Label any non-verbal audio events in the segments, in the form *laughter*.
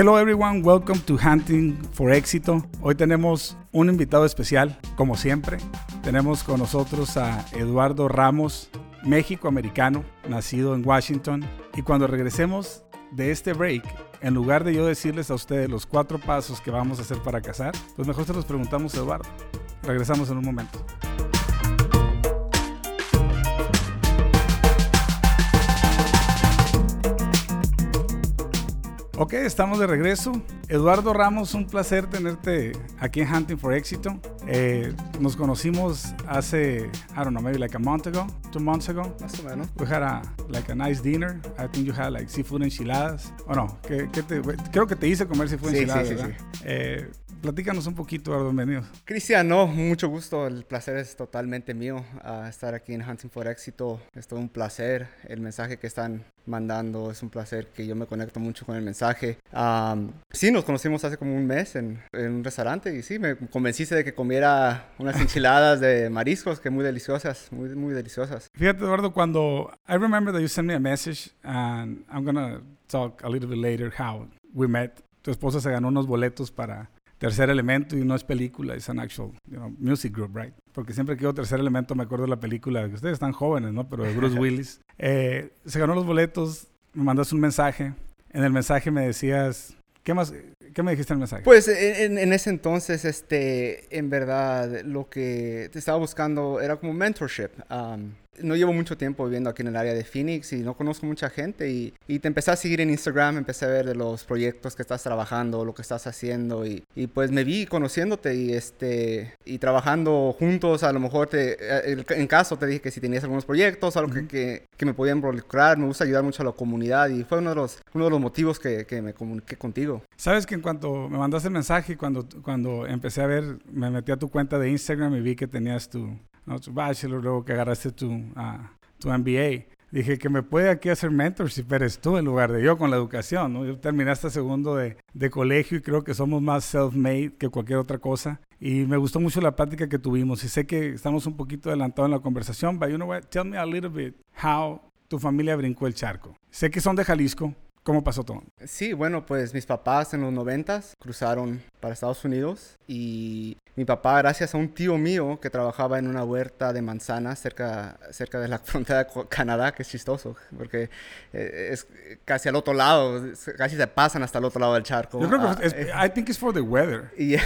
Hello everyone, welcome to Hunting for Éxito. Hoy tenemos un invitado especial, como siempre. Tenemos con nosotros a Eduardo Ramos, México-americano, nacido en Washington. Y cuando regresemos de este break, en lugar de yo decirles a ustedes los cuatro pasos que vamos a hacer para casar, pues mejor se los preguntamos a Eduardo. Regresamos en un momento. Ok, estamos de regreso. Eduardo Ramos, un placer tenerte aquí en Hunting for Éxito. Eh, nos conocimos hace, I don't know, maybe like a month ago, two months ago. Más o menos. We had a, like a nice dinner. I think you had like seafood enchiladas. O no, ¿qué, qué te, creo que te hice comer seafood Sí, enchiladas, sí, sí, ¿verdad? Eh, platícanos un poquito, Eduardo, bienvenido. Cristian, no, mucho gusto. El placer es totalmente mío ah, estar aquí en Hunting for Éxito. Es todo un placer. El mensaje que están mandando es un placer que yo me conecto mucho con el mensaje. Am, sí, nos conocimos hace como un mes en, en un restaurante y sí, me convenciste de que comiera unas *laughs* enchiladas de mariscos que muy deliciosas, muy, muy deliciosas. Fíjate, Eduardo, cuando I remember that you sent me a message, and I'm gonna talk a little bit later how we met. Tu esposa se ganó unos boletos para Tercer Elemento y no es película, es an actual you know, music group, right? Porque siempre que digo Tercer Elemento me acuerdo de la película, que ustedes están jóvenes, ¿no? Pero de Bruce *laughs* Willis. Eh, se ganó los boletos, me mandaste un mensaje. En el mensaje me decías, ¿qué más? ¿Qué me dijiste en el mensaje? Pues en, en ese entonces, este, en verdad, lo que te estaba buscando era como mentorship. Um, no llevo mucho tiempo viviendo aquí en el área de Phoenix y no conozco mucha gente y, y te empecé a seguir en Instagram, empecé a ver de los proyectos que estás trabajando, lo que estás haciendo y, y pues me vi conociéndote y este y trabajando juntos, a lo mejor te, eh, en caso te dije que si tenías algunos proyectos, algo que, que, que, me podía involucrar, me gusta ayudar mucho a la comunidad y fue uno de los, uno de los motivos que, que me comuniqué contigo. Sabes que en cuanto me mandaste el mensaje, cuando, cuando empecé a ver, me metí a tu cuenta de Instagram y vi que tenías tu, ¿no? tu bachelor, luego que agarraste tu, uh, tu MBA. Dije que me puede aquí hacer mentorship, eres tú en lugar de yo con la educación. ¿no? Yo terminé hasta segundo de, de colegio y creo que somos más self-made que cualquier otra cosa. Y me gustó mucho la plática que tuvimos. Y sé que estamos un poquito adelantados en la conversación, but you know what? Tell me a little bit how tu familia brincó el charco. Sé que son de Jalisco, ¿Cómo pasó todo? Sí, bueno, pues mis papás en los noventas cruzaron para Estados Unidos y mi papá, gracias a un tío mío que trabajaba en una huerta de manzanas cerca, cerca de la *laughs* frontera de Canadá, que es chistoso, porque eh, es casi al otro lado, casi se pasan hasta el otro lado del charco. Yo creo que es, I think it's for the weather. Y,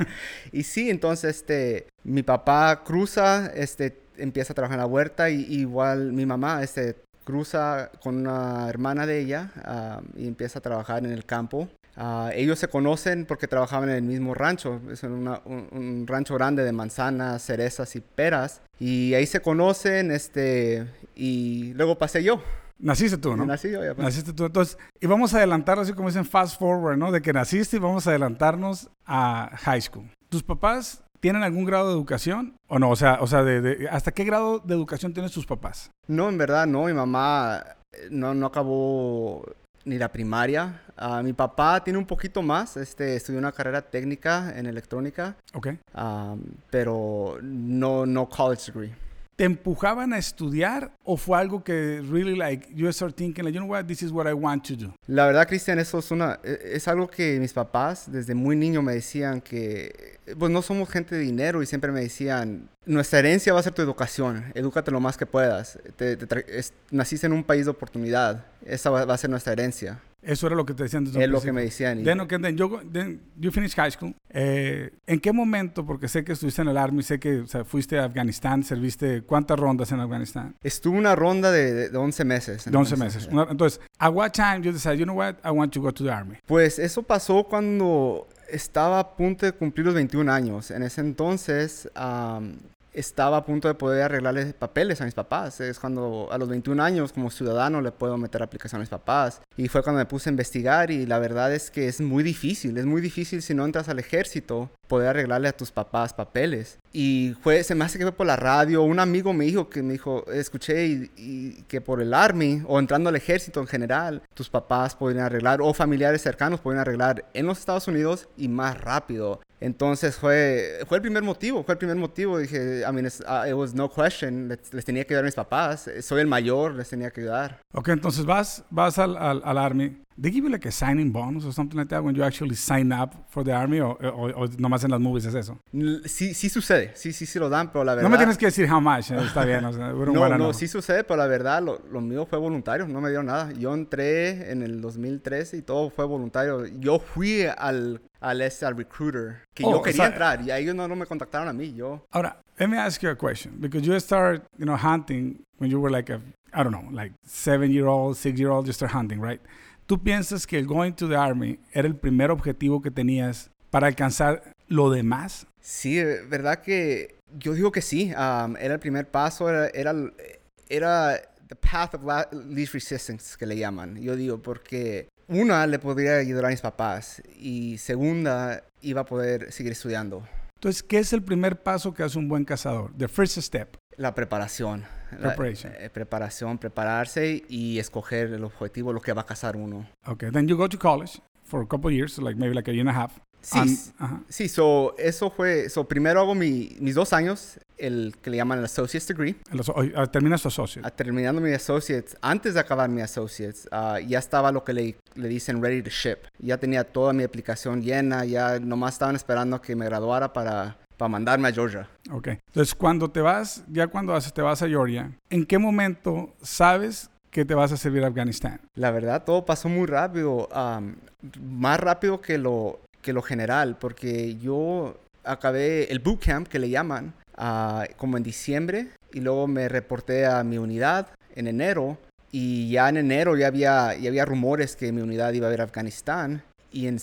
*laughs* y sí, entonces este, mi papá cruza, este, empieza a trabajar en la huerta y igual mi mamá, este, cruza con una hermana de ella uh, y empieza a trabajar en el campo. Uh, ellos se conocen porque trabajaban en el mismo rancho, es una, un, un, rancho grande de manzanas, cerezas y peras. Y ahí se conocen, este, y luego pasé yo. Naciste tú, ¿no? Nací yo, ya pasé. Naciste tú. Entonces, y vamos a adelantar, así como dicen fast forward, ¿no? De que naciste y vamos a adelantarnos a high school. Tus papás ¿Tienen algún grado de educación o no? O sea, o sea de, de, ¿hasta qué grado de educación tienen tus papás? No, en verdad no. Mi mamá no, no acabó ni la primaria. Uh, mi papá tiene un poquito más. Este, estudió una carrera técnica en electrónica. Ok. Um, pero no, no college degree. ¿Te empujaban a estudiar o fue algo que really like you start thinking like you know what this is what I want to do? La verdad, Cristian, eso es una es algo que mis papás desde muy niño me decían que pues no somos gente de dinero y siempre me decían nuestra herencia va a ser tu educación, edúcate lo más que puedas. Te, naciste en un país de oportunidad, esa va, a ser nuestra herencia. Eso era lo que te decían desde Es lo que me decían. Then, okay, then, yo, then you finished high school. Eh, ¿En qué momento, porque sé que estuviste en el Army, sé que o sea, fuiste a Afganistán, serviste, ¿cuántas rondas en Afganistán? Estuve una ronda de, de 11 meses. De 11 meses. Una, entonces, ¿a what time you decided, you know what, I want to go to the Army? Pues eso pasó cuando estaba a punto de cumplir los 21 años. En ese entonces um, estaba a punto de poder arreglarle papeles a mis papás. Es cuando a los 21 años como ciudadano le puedo meter aplicación a mis papás. Y fue cuando me puse a investigar y la verdad es que es muy difícil. Es muy difícil si no entras al ejército poder arreglarle a tus papás papeles. Y fue, se me hace que fue por la radio. Un amigo me dijo que me dijo, escuché y, y que por el Army o entrando al ejército en general, tus papás podrían arreglar o familiares cercanos podrían arreglar en los Estados Unidos y más rápido. Entonces fue, fue el primer motivo, fue el primer motivo. Dije, I mean, uh, it was no question. Les, les, tenía que ayudar a mis papás. Soy el mayor, les tenía que ayudar. Ok, entonces vas, vas al, al, al Army, they give you like a signing bonus or something like that when you actually sign up for the Army o, o, o nomás en las movies es eso? Sí, sí sucede, sí, sí, sí lo dan, pero la verdad... No me tienes que decir how much, eh, está bien. O sea, *laughs* No, no, know. sí sucede, pero la verdad, lo, lo mío fue voluntario, no me dieron nada. Yo entré en el 2013 y todo fue voluntario. Yo fui al, al, al recruiter, que Oh, yo o quería sea- entrar, y ellos no, no me contactaron a mí, yo... Ahora, let me ask you a question. Because you started, you know, hunting when you were like a, I don't know, like seven-year-old, six-year-old, you start hunting, right? ¿Tú piensas que el going to the Army era el primer objetivo que tenías para alcanzar lo demás? Sí, eh, verdad que yo digo que sí. am, era el primer paso, era, era, era the path of least resistance que le llaman. Yo digo porque una le podría ayudar a mis papás y segunda iba a poder seguir estudiando. Entonces, ¿qué es el primer paso que hace un buen cazador? The first step. La preparación. La- eh, preparación, prepararse y escoger el objetivo, lo que va a cazar uno. Okay, then you go to college for a couple years, like maybe like a year and a half. Sí, And- s- ajá. sí, so, eso fue, so, primero hago mi- mis dos años, el que le llaman el Associate's Degree. El ah, terminas tu associate. Ah, terminando mi associates, antes de acabar mi associates, ah, ya estaba lo que le, le dicen ready to ship. Ya tenía toda mi aplicación llena, ya nomás estaban esperando que me graduara para, para mandarme a Georgia. Ok. Entonces, cuando te vas, ya cuando te vas a Georgia, ¿en qué momento sabes que te vas a servir a Afganistán? La verdad, todo pasó muy rápido, am, más rápido que lo, que lo general, porque yo acabé el bootcamp que le llaman ah, como en diciembre y luego me reporté a mi unidad en enero y ya en enero ya había, ya había rumores que mi unidad iba a ir a Afganistán y en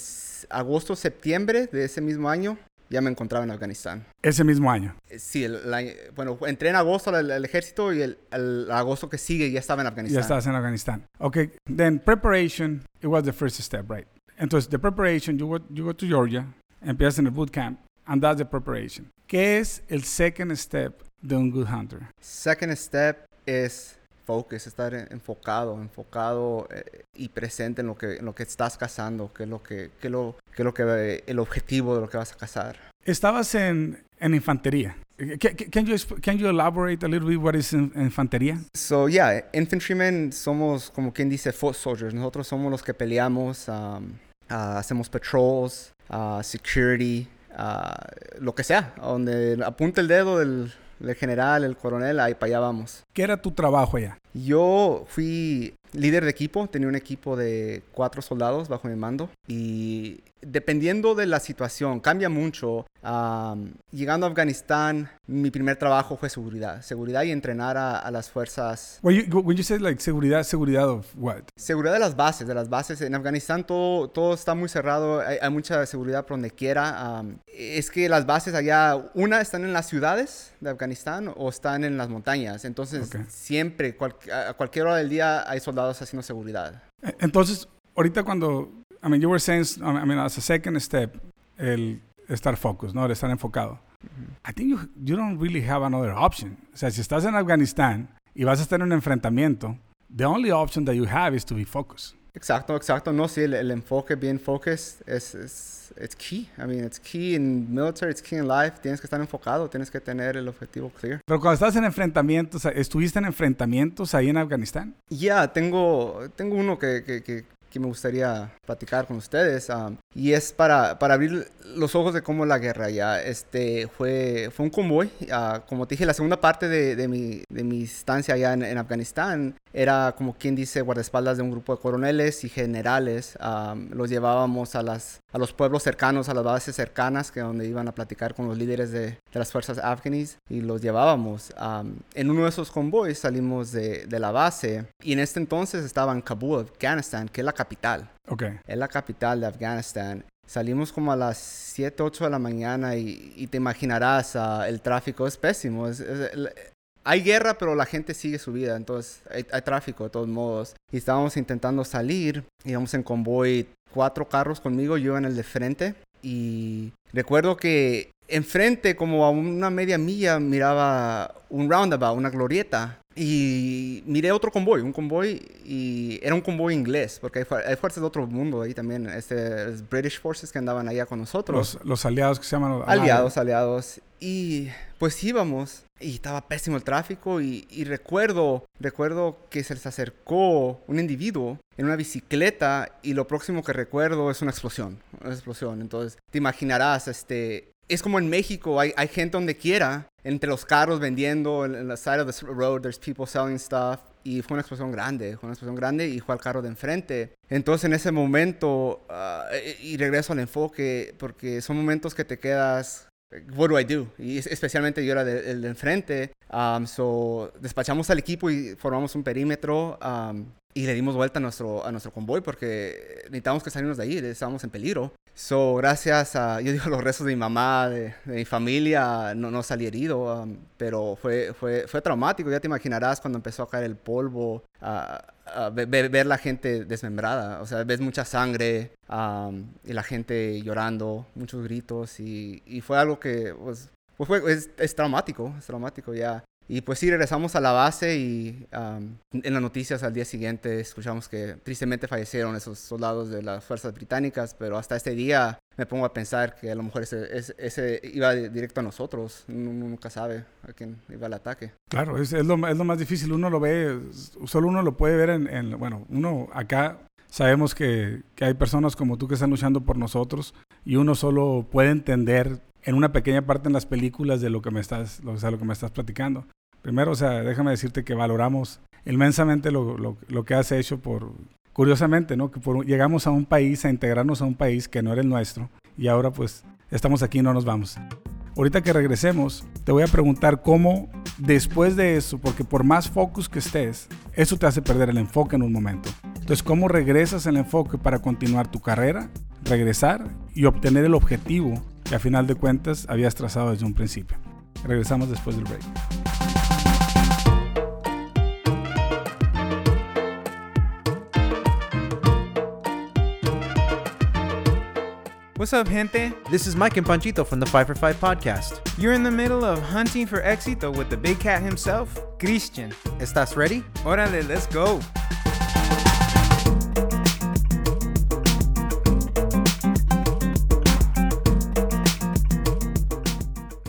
agosto, septiembre de ese mismo año ya me encontraba en Afganistán. Ese mismo año. Eh, Sí, el- la- bueno, entré en agosto al, al ejército y el, el agosto que sigue ya estaba en Afganistán. Ya estás en Afganistán. Ok. Then preparation, it was the first step, right? Entonces, the preparation, you go, you go to Georgia, empiezas en el bootcamp, and that's the preparation. ¿Qué es el second step de un good hunter? Second step es focus, estar en- enfocado, enfocado eh, y presente en lo que en lo que estás cazando, que es lo que que lo que lo que el objetivo de lo que vas a cazar. Estabas en, en infantería. Can, can you, can you elaborate a little bit what is in- infantería? So yeah, infantrymen somos como quien dice foot soldiers. Nosotros somos los que peleamos, um, ah, hacemos patrols, ah, security, ah, lo que sea, donde apunta el dedo del, del general, el coronel, ahí para allá vamos. ¿Qué era tu trabajo allá? Yo fui líder de equipo, tenía un equipo de cuatro soldados bajo mi mando y dependiendo de la situación, cambia mucho. Am, llegando a Afganistán, mi primer trabajo fue seguridad, seguridad y entrenar a, a las fuerzas, When you, when you like seguridad, seguridad of what? seguridad de las bases, de las bases. En Afganistán todo, todo está muy cerrado, hay, hay mucha seguridad por donde quiera. Am, es que las bases allá, una están en las ciudades de Afganistán o están en las montañas, entonces Ok. siempre, cual- a cualquier hora del día hay soldados haciendo seguridad. Eh, Entonces, ahorita cuando, I mean, you were saying, I mean, as a second step, el estar focused, ¿no? El estar enfocado. I think you, you don't really have another option. O sea, si estás en Afganistán y vas a estar en un enfrentamiento, the only option that you have is to be focused. Exacto, exacto. No, sí, el, el enfoque bien focused es, es it's key. I mean, it's key in military, it's key in life. Tienes que estar enfocado, tienes que tener el objetivo clear. Pero cuando estás en enfrentamientos, ¿estuviste en enfrentamientos ahí en Afganistán? Ya, tengo, tengo uno que, que, que, que me gustaría platicar con ustedes. um, y es para, para abrir los ojos de cómo la guerra ya este, fue, fue un convoy. ah, como te dije, la segunda parte de, de, mi, de mi estancia allá en, en Afganistán era como quien dice guardaespaldas de un grupo de coroneles y generales. um, los llevábamos a, las, a los pueblos cercanos, a las bases cercanas, que donde iban a platicar con los líderes de, de las fuerzas afganíes y los llevábamos. um, en uno de esos convoys salimos de, de la base y en este entonces estaba en Kabul, Afganistán, que es la capital. Ok. Es la capital de Afganistán. Salimos como a las 7, 8 de la mañana y, y te imaginarás, ah, el tráfico es pésimo. es- es- el- hay guerra, pero la gente sigue su vida, entonces hay, hay tráfico de todos modos. Y estábamos intentando salir, íbamos en convoy, cuatro carros conmigo, yo en el de frente. Y recuerdo que enfrente, como a una media milla, miraba un roundabout, una glorieta. Y miré otro convoy, un convoy, y era un convoy inglés, porque hay, hay fuerzas de otro mundo ahí también, este, es British Forces que andaban allá con nosotros. Los, los aliados que se llaman aliados, aliados. Y pues íbamos, y estaba pésimo el tráfico y, y, recuerdo, recuerdo que se les acercó un individuo en una bicicleta y lo próximo que recuerdo es una explosión, una explosión. Entonces, te imaginarás, este, es como en México, hay, hay gente donde quiera, entre los carros vendiendo, en, la side of the road, there's people selling stuff. Y fue una explosión grande, fue una explosión grande y fue al carro de enfrente. Entonces en ese momento, ah, y regreso al enfoque, porque son momentos que te quedas what do I do? Y especialmente yo era el de, enfrente. Um, so, despachamos al equipo y formamos un perímetro um, y le dimos vuelta a nuestro, a nuestro convoy porque necesitábamos que salirnos de ahí, estábamos en peligro. So, gracias a, *laughs* yo digo, los restos de mi mamá, de, mi familia, no, no salí herido, um, pero fue, fue, fue traumático. Ya te imaginarás cuando empezó a caer el polvo, uh, ver, ver, la gente desmembrada. O sea, ves mucha sangre y la gente llorando, muchos gritos. Y, y fue algo que, pues, pues fue, es, es, traumático, es traumático ya. Y pues sí, regresamos a la base y en las noticias al día siguiente escuchamos que tristemente fallecieron esos soldados de las fuerzas británicas, pero hasta este día me pongo a pensar que a lo mejor ese, ese, iba directo a nosotros. Uno, nunca sabe a quién iba el ataque. Claro, es, es, lo, es, lo, más difícil. Uno lo ve, solo uno lo puede ver en, en bueno, uno acá sabemos que, que, hay personas como tú que están luchando por nosotros y uno solo puede entender en una pequeña parte en las películas de lo que me estás, o sea, lo que me estás platicando. Primero, o sea, déjame decirte que valoramos inmensamente lo, lo, lo que has hecho por, curiosamente, ¿no? Que por, llegamos a un país, a integrarnos a un país que no era el nuestro y ahora pues estamos aquí y no nos vamos. Ahorita que regresemos, te voy a preguntar cómo después de eso, porque por más focus que estés, eso te hace perder el enfoque en un momento. Entonces, ¿cómo regresas el enfoque para continuar tu carrera, regresar y obtener el objetivo que a final de cuentas habías trazado desde un principio? Regresamos después del break. What's up, gente? This is Mike and Panchito from the 5 for 5 podcast. You're in the middle of hunting for éxito with the big cat himself, Christian. ¿Estás ready? Órale, let's go.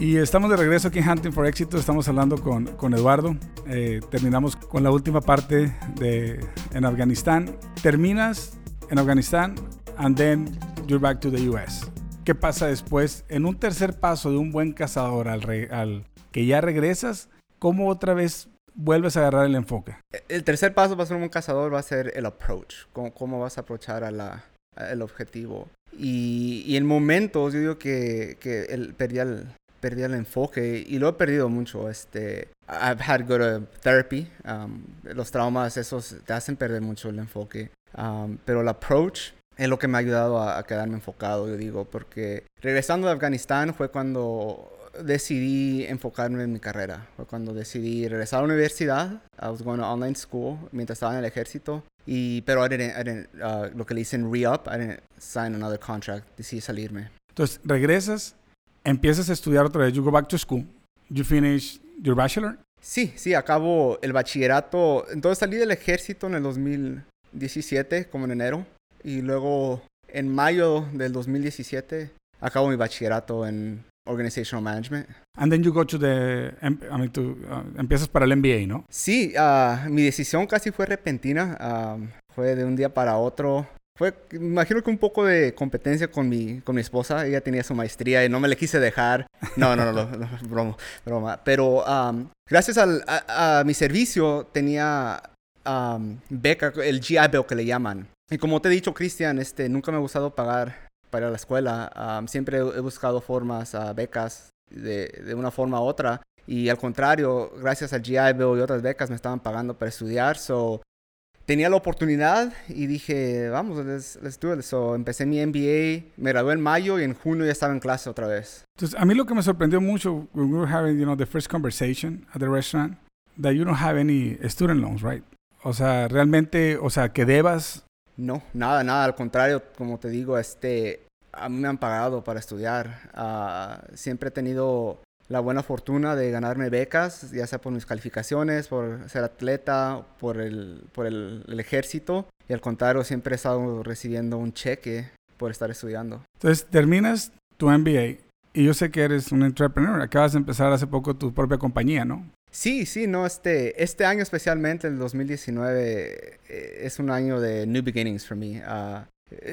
Y estamos de regreso aquí en Hunting for Éxito. Estamos hablando con, con Eduardo. Eh, terminamos con la última parte de en Afganistán. Terminas en Afganistán and then you're back to the US. ¿Qué pasa después? En un tercer paso de un buen cazador al, al que ya regresas, ¿cómo otra vez vuelves a agarrar el enfoque? El tercer paso para ser un buen cazador va a ser el approach, cómo, cómo vas a aprovechar a la, el objetivo. Y, y, en momentos yo digo que, que el, perdí, el, perdí el enfoque y lo he perdido mucho. Este, I've had go to therapy. Um, los traumas esos te hacen perder mucho el enfoque. Um, pero el approach es lo que me ha ayudado a, quedarme enfocado, yo digo, porque regresando de Afganistán fue cuando decidí enfocarme en mi carrera. Fue cuando decidí regresar a la universidad. I was going to online school mientras estaba en el ejército. Y, pero I didn't, I didn't, uh, lo que le dicen re-up, I didn't sign another contract. Decidí salirme. Entonces, regresas, empiezas a estudiar otra vez. You go back to school. You finish your bachelor. Sí, sí, acabo el bachillerato. Entonces salí del ejército en el 2017, como en enero. Y luego, en mayo del 2017, acabo mi bachillerato en Organizational Management. And then you go to the, I mean, to, uh, empiezas para el MBA, ¿no? Sí, uh, mi decisión casi fue repentina. Um, fue de un día para otro. Fue, imagino que un poco de competencia con mi, con mi esposa. Ella tenía su maestría y no me le quise dejar. No, no, no, no, *laughs* broma, broma. Pero um, gracias al, a, a, mi servicio tenía um, beca, el GI Bill que le llaman. Y como te he dicho, Cristian, este, nunca me ha gustado pagar para la escuela. siempre he buscado formas, uh, becas, de, de, una forma u otra. Y al contrario, gracias al GI Bill y otras becas me estaban pagando para estudiar. So, tenía la oportunidad y dije, vamos, let's, let's do it. So, empecé mi MBA, me gradué en mayo y en junio ya estaba en clase otra vez. Entonces, a mí lo que me sorprendió mucho, when we were having, you know, the first conversation at the restaurant, that you don't have any student loans, right? O sea, realmente, o sea, que debas no, nada, nada. Al contrario, como te digo, este, a mí me han pagado para estudiar. Uh, siempre he tenido la buena fortuna de ganarme becas, ya sea por mis calificaciones, por ser atleta, por el, por el, el ejército. Y al contrario, siempre he estado recibiendo un cheque por estar estudiando. Entonces, terminas tu MBA Y yo sé que eres un entrepreneur. Acabas de empezar hace poco tu propia compañía, ¿no? Sí, sí, no, este, este año especialmente, el 2019, eh, es un año de new beginnings for me. Eh,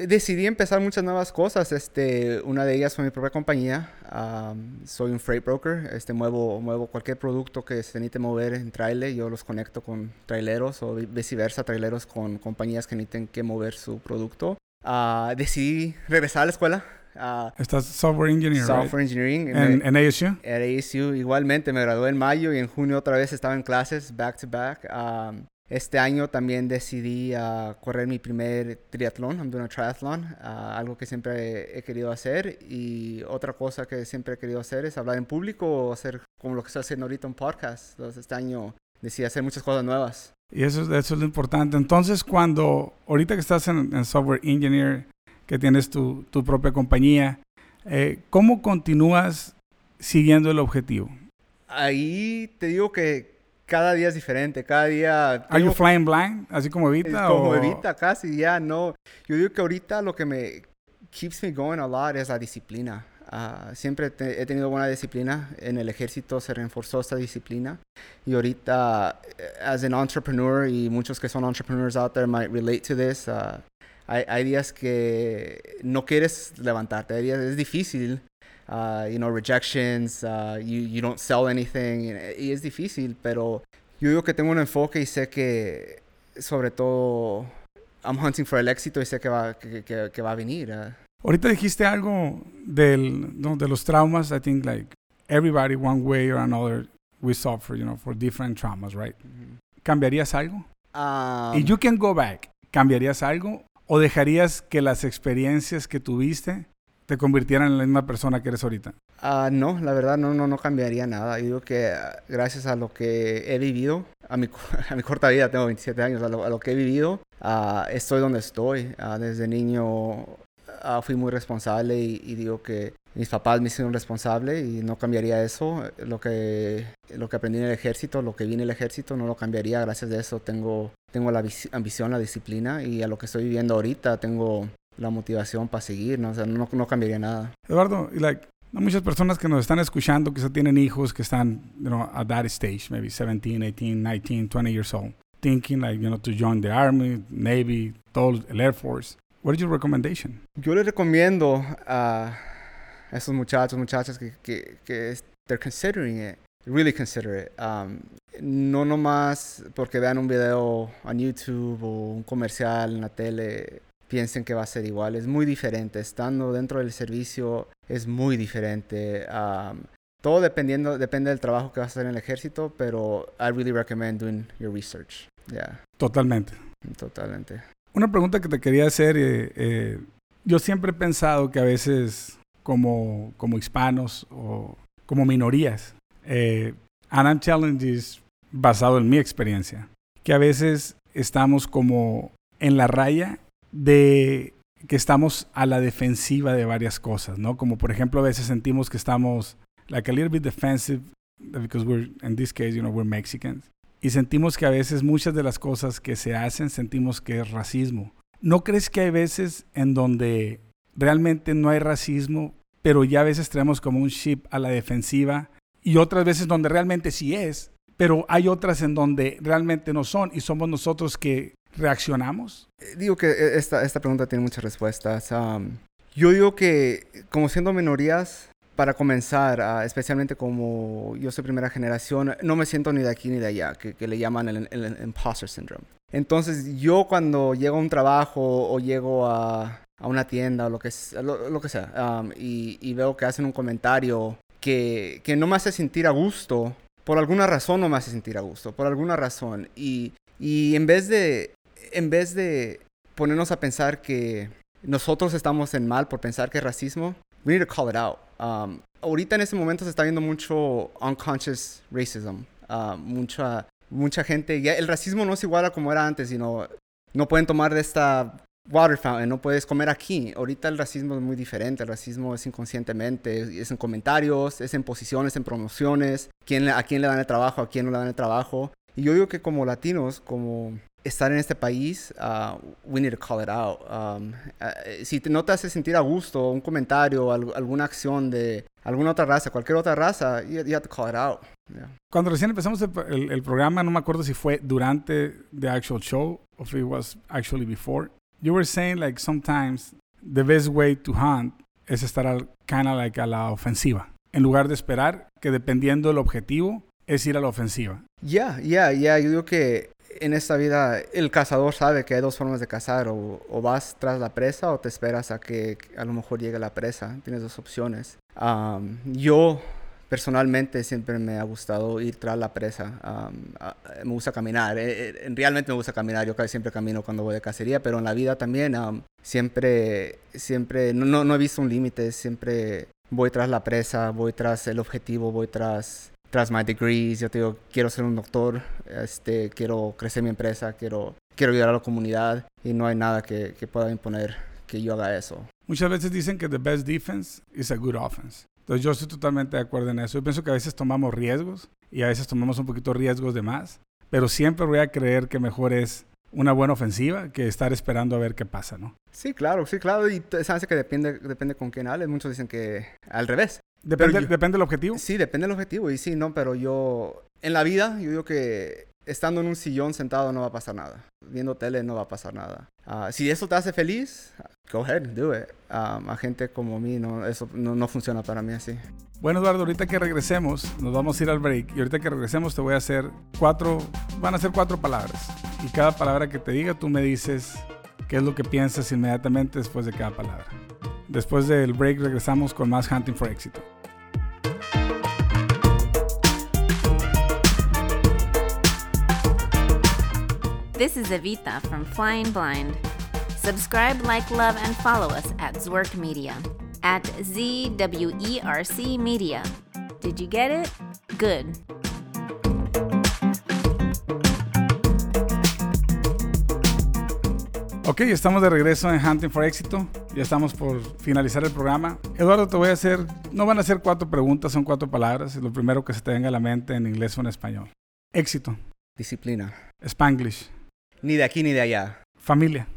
decidí empezar muchas nuevas cosas. Este, una de ellas fue mi propia compañía. Um, soy un freight broker. Este, muevo, muevo cualquier producto que se necesite mover en trailer. Yo los conecto con traileros o viceversa, traileros con compañías que necesiten que mover su producto. Uh, decidí regresar a la escuela. Uh, Estás software engineer, Software engineering. En, en, ASU. En ASU. Igualmente, me gradué en mayo y en junio otra vez estaba en clases, back to back. Um, este año también decidí uh, correr mi primer triatlón, I'm doing a triathlon, uh, algo que siempre he, querido hacer. Y otra cosa que siempre he querido hacer es hablar en público o hacer como lo que estoy haciendo ahorita un podcast. Entonces este año decidí hacer muchas cosas nuevas. Y eso, eso es lo importante. Entonces cuando, ahorita que estás en, software engineer, que tienes tu, tu propia compañía, eh, ¿cómo continúas siguiendo el objetivo? Ahí te digo que cada día es diferente, cada día... ¿Are you flying blind? ¿Así como Evita? Como Evita, casi, ya, no. Yo digo que ahorita lo que me keeps me going a lot es la disciplina. Uh, siempre he tenido buena disciplina. En el ejército se reforzó esta disciplina. Y ahorita, eh, as an entrepreneur, y muchos que son entrepreneurs out there might relate to this, uh, hay, hay, días que no quieres levantarte. Hay días, es difícil uh, you know, rejections, uh, you, you don't sell anything, y es difícil, pero yo digo que tengo un enfoque y sé que, sobre todo, I'm hunting for el éxito y sé que va, que, que, que va a venir. Uh. Ahorita dijiste algo del, no, de los traumas, I think like everybody one way or another we suffer, you know, for different traumas, right? Mm -hmm. ¿Cambiarías algo? Um, y you can go back, ¿cambiarías algo? ¿O dejarías que las experiencias que tuviste te convirtieran en la misma persona que eres ahorita? Uh, no, la verdad no, no, no cambiaría nada. Yo digo que uh, gracias a lo que he vivido, a mi, *laughs* a mi corta vida, tengo 27 años, a lo, a lo que he vivido, uh, estoy donde estoy. desde niño fui muy responsable y, y, digo que mis papás me hicieron responsable y no cambiaría eso. Lo que, lo que aprendí en el ejército, lo que vi en el ejército, no lo cambiaría. Gracias a eso tengo, tengo la ambición, la disciplina y a lo que estoy viviendo ahorita tengo la motivación para seguir, ¿no? O sea, no, no cambiaría nada. Eduardo, like, hay muchas personas que nos están escuchando, que tienen hijos, que están, you know, at that stage, maybe 17, 18, 19, 20 years old, thinking like, you know, to join the Army, Navy, todo el Air Force. What is your recommendation? Yo les recomiendo a esos muchachos, muchachas que, que, que they're considering it, really consider it. Um, no nomás porque vean un video en YouTube o un comercial en la tele piensen que va a ser igual. Es muy diferente. Estando dentro del servicio es muy diferente. Um, todo dependiendo, depende del trabajo que vas a hacer en el ejército, pero I really recommend doing your research. Yeah. Totalmente. Totalmente. Una pregunta que te quería hacer, eh, eh, yo siempre he pensado que a veces como, como hispanos o como minorías, eh, and Challenge is basado en mi experiencia, que a veces estamos como en la raya de que estamos a la defensiva de varias cosas, ¿no? Como por ejemplo a veces sentimos que estamos like a little bit defensive because we're in this case, you know, we're Mexicans. Y sentimos que a veces muchas de las cosas que se hacen sentimos que es racismo. ¿No crees que hay veces en donde realmente no hay racismo, pero ya a veces traemos como un chip a la defensiva y otras veces donde realmente sí es, pero hay otras en donde realmente no son y somos nosotros que reaccionamos? Eh, digo que eh, esta, esta pregunta tiene muchas respuestas. yo digo que como siendo minorías, para comenzar, ah, especialmente como yo soy primera generación, no me siento ni de aquí ni de allá, que, le llaman el, el, imposter syndrome. Entonces yo cuando llego a un trabajo o llego a, a una tienda o lo que, lo, que sea y, y, veo que hacen un comentario que, que no me hace sentir a gusto, por alguna razón no me hace sentir a gusto, por alguna razón. Y, y en vez de en vez de ponernos a pensar que nosotros estamos en mal por pensar que es racismo, we need to call it out. Um, ahorita en este momento se está viendo mucho unconscious racism. Uh, mucha, mucha gente, ya el racismo no es igual a como era antes, sino no pueden tomar de esta water fountain, no puedes comer aquí. Ahorita el racismo es muy diferente, el racismo es inconscientemente, es en comentarios, es en posiciones, en promociones, quién, a quién le dan el trabajo, a quién no le dan el trabajo. Y yo digo que como latinos, como estar en este país, uh, we need to call it out. Um, uh, si no te hace sentir a gusto, un comentario, al, alguna acción de alguna otra raza, cualquier otra raza, you, you have to call it out. Yeah. Cuando recién empezamos el, el, el, programa, no me acuerdo si fue durante the actual show or if it was actually before. You were saying like sometimes the best way to hunt es estar kind of like a la ofensiva, en lugar de esperar que dependiendo del objetivo es ir a la ofensiva. Yeah, yeah. Yeah. Yo digo que en esta vida el cazador sabe que hay dos formas de cazar, o, o, vas tras la presa o te esperas a que a lo mejor llegue la presa. Tienes dos opciones. Um, yo personalmente siempre me ha gustado ir tras la presa. Um, me gusta caminar. Eh, eh, realmente me gusta caminar. Yo siempre camino cuando voy de cacería, pero en la vida también um, siempre, siempre, no, no, no he visto un límite. Siempre voy tras la presa, voy tras el objetivo, voy tras tras my degrees, yo te digo, quiero ser un doctor, este, quiero crecer mi empresa, quiero, quiero ayudar a la comunidad y no hay nada que, que pueda imponer que yo haga eso. Muchas veces dicen que the best defense is a good offense. Entonces yo estoy totalmente de acuerdo en eso. Yo pienso que a veces tomamos riesgos y a veces tomamos un poquito riesgos de más, pero siempre voy a creer que mejor es una buena ofensiva que estar esperando a ver qué pasa, ¿no? Sí, claro, sí, claro. Y sabes que depende, depende con quién hables. Muchos dicen que al revés. Depende, yo, depende del objetivo. Sí, depende del objetivo. Y sí, no, pero yo, en la vida, yo digo que estando en un sillón sentado no va a pasar nada. Viendo tele no va a pasar nada. Uh, si eso te hace feliz, go ahead, do it. Um, a gente como mí, no, eso no, no, funciona para mí así. Bueno, Eduardo, ahorita que regresemos, nos vamos a ir al break. Y ahorita que regresemos, te voy a hacer cuatro, van a ser cuatro palabras. Y cada palabra que te diga, tú me dices qué es lo que piensas inmediatamente después de cada palabra. Después del break regresamos con más Hunting for Éxito. This is Evita from Flying Blind. Subscribe, like, love, and follow us at Zwerk Media at ZWERC Media. Did you get it? Good. Ok, estamos de regreso en Hunting for Éxito. Ya estamos por finalizar el programa. Eduardo, te voy a hacer, no van a ser cuatro preguntas, son cuatro palabras. Lo primero que se te venga a la mente en inglés o en español. Éxito. Disciplina. Spanglish. Ni de aquí ni de allá. Familia.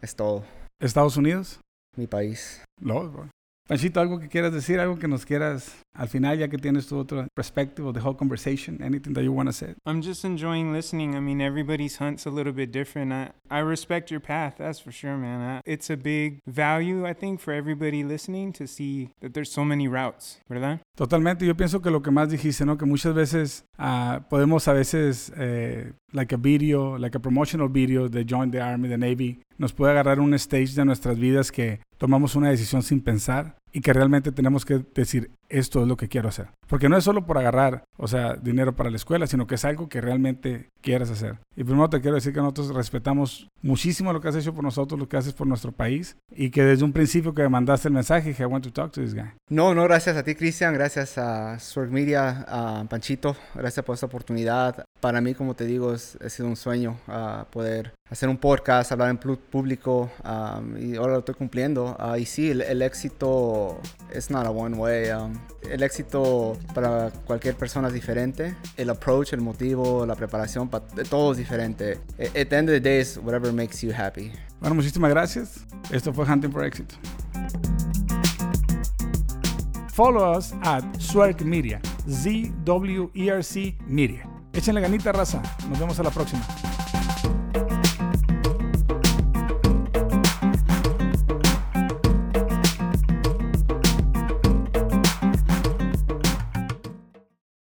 Es todo. Estados Unidos. Mi país. Lo, Panchito, algo que quieras decir, algo que nos quieras al final, ya que tienes tu otro perspective of the whole conversation, anything that you want to say? I'm just enjoying listening. I mean, everybody's hunt's a little bit different. I, I respect your path, that's for sure, man. I, it's a big value, I think, for everybody listening to see that there's so many routes, ¿verdad? Totalmente. Yo pienso que lo que más dijiste, ¿no? Que muchas veces uh, podemos a veces, eh, like a video, like a promotional video de Join the Army, the Navy, nos puede agarrar un stage de nuestras vidas que tomamos una decisión sin pensar y que realmente tenemos que decir, esto es lo que quiero hacer. Porque no es solo por agarrar, o sea, dinero para la escuela, sino que es algo que realmente quieres hacer. Y primero te quiero decir que nosotros respetamos muchísimo lo que has hecho por nosotros, lo que haces por nuestro país, y que desde un principio que mandaste el mensaje, dije, I want to talk to this guy. No, no, gracias a ti, Cristian, gracias a Sword Media, a Panchito, gracias por esta oportunidad. Para mí, como te digo, es, ha sido un sueño uh, poder hacer un podcast, hablar en público, um, y ahora lo estoy cumpliendo. Uh, y sí, el, el éxito es not a one way. Um, el éxito para cualquier persona es diferente. El approach, el motivo, la preparación, todo es diferente. At the end of the day, it's whatever makes you happy. Bueno, muchísimas gracias. Esto fue Hunting for Éxito. Follow us at Zwerk Media, Z-W-E-R-C Media. Échenle ganita, raza. Nos vemos a la próxima.